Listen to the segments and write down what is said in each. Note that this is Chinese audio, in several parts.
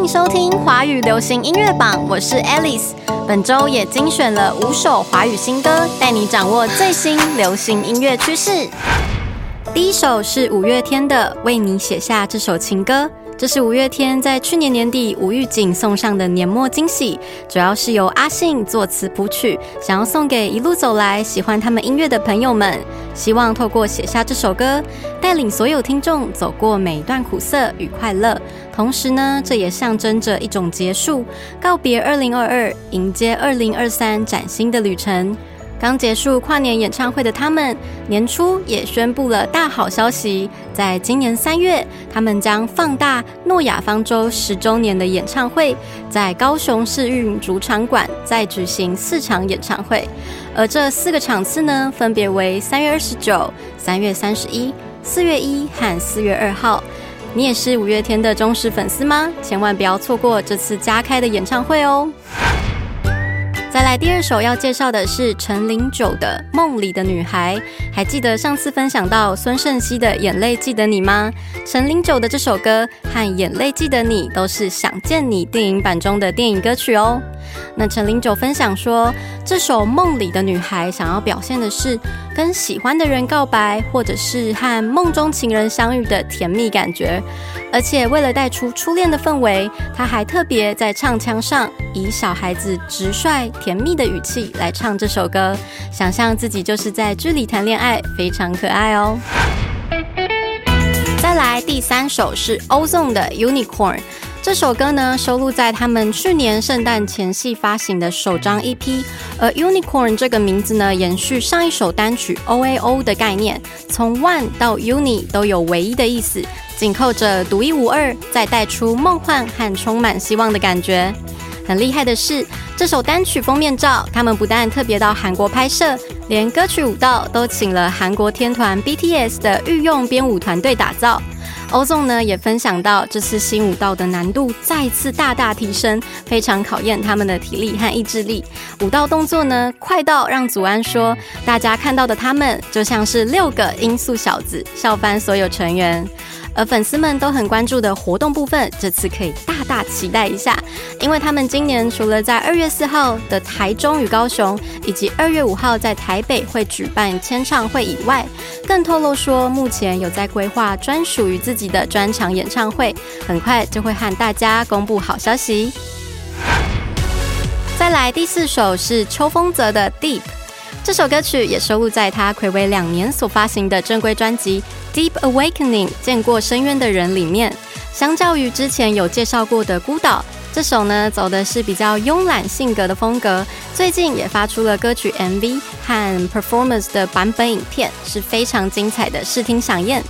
迎收听华语流行音乐榜，我是 Alice。本周也精选了五首华语新歌，带你掌握最新流行音乐趋势。第一首是五月天的《为你写下这首情歌》。这是五月天在去年年底吴玉景送上的年末惊喜，主要是由阿信作词谱曲，想要送给一路走来喜欢他们音乐的朋友们，希望透过写下这首歌，带领所有听众走过每一段苦涩与快乐。同时呢，这也象征着一种结束，告别二零二二，迎接二零二三崭新的旅程。刚结束跨年演唱会的他们，年初也宣布了大好消息，在今年三月，他们将放大诺亚方舟十周年的演唱会，在高雄市运主场馆再举行四场演唱会，而这四个场次呢，分别为三月二十九、三月三十一、四月一和四月二号。你也是五月天的忠实粉丝吗？千万不要错过这次加开的演唱会哦！再来第二首要介绍的是陈零九的《梦里的女孩》，还记得上次分享到孙盛熙的《眼泪记得你》吗？陈零九的这首歌和《眼泪记得你》都是《想见你》电影版中的电影歌曲哦。那陈零九分享说，这首《梦里的女孩》想要表现的是跟喜欢的人告白，或者是和梦中情人相遇的甜蜜感觉。而且为了带出初恋的氛围，他还特别在唱腔上以小孩子直率甜蜜的语气来唱这首歌，想象自己就是在剧里谈恋爱，非常可爱哦。再来第三首是 Ozone 的 Unicorn。这首歌呢，收录在他们去年圣诞前夕发行的首张 EP。而 Unicorn 这个名字呢，延续上一首单曲 OAO 的概念，从 One 到 Uni 都有唯一的意思，紧扣着独一无二，再带出梦幻和充满希望的感觉。很厉害的是，这首单曲封面照，他们不但特别到韩国拍摄，连歌曲舞蹈都请了韩国天团 BTS 的御用编舞团队打造。欧纵呢也分享到，这次新舞蹈的难度再次大大提升，非常考验他们的体力和意志力。舞蹈动作呢快到让祖安说，大家看到的他们就像是六个音速小子，笑翻所有成员。而粉丝们都很关注的活动部分，这次可以大大期待一下，因为他们今年除了在二月四号的台中与高雄，以及二月五号在台北会举办签唱会以外，更透露说目前有在规划专属于自己的专场演唱会，很快就会和大家公布好消息。再来第四首是秋风泽的 Deep。这首歌曲也收录在他暌违两年所发行的正规专辑《Deep Awakening》见过深渊的人里面。相较于之前有介绍过的《孤岛》，这首呢走的是比较慵懒性格的风格。最近也发出了歌曲 MV 和 performance 的版本影片，是非常精彩的视听响宴。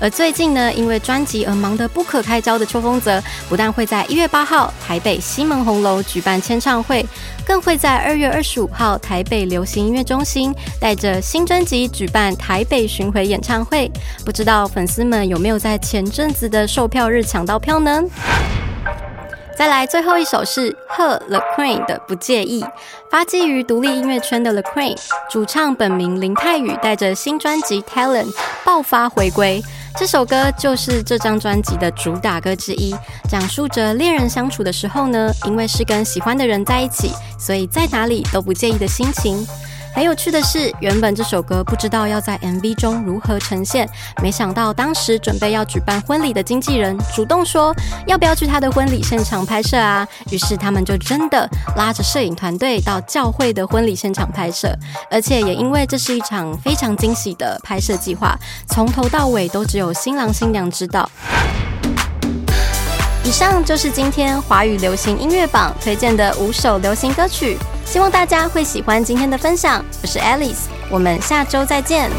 而最近呢，因为专辑而忙得不可开交的秋风泽，不但会在一月八号台北西门红楼举办签唱会，更会在二月二十五号台北流行音乐中心带着新专辑举办台北巡回演唱会。不知道粉丝们有没有在前阵子的售票日抢到票呢？再来最后一首是贺 The Queen 的不介意，发迹于独立音乐圈的 The Queen 主唱本名林泰宇，带着新专辑 Talent 爆发回归。这首歌就是这张专辑的主打歌之一，讲述着恋人相处的时候呢，因为是跟喜欢的人在一起，所以在哪里都不介意的心情。很有趣的是，原本这首歌不知道要在 MV 中如何呈现，没想到当时准备要举办婚礼的经纪人主动说要不要去他的婚礼现场拍摄啊？于是他们就真的拉着摄影团队到教会的婚礼现场拍摄，而且也因为这是一场非常惊喜的拍摄计划，从头到尾都只有新郎新娘知道。以上就是今天华语流行音乐榜推荐的五首流行歌曲。希望大家会喜欢今天的分享，我是 Alice，我们下周再见。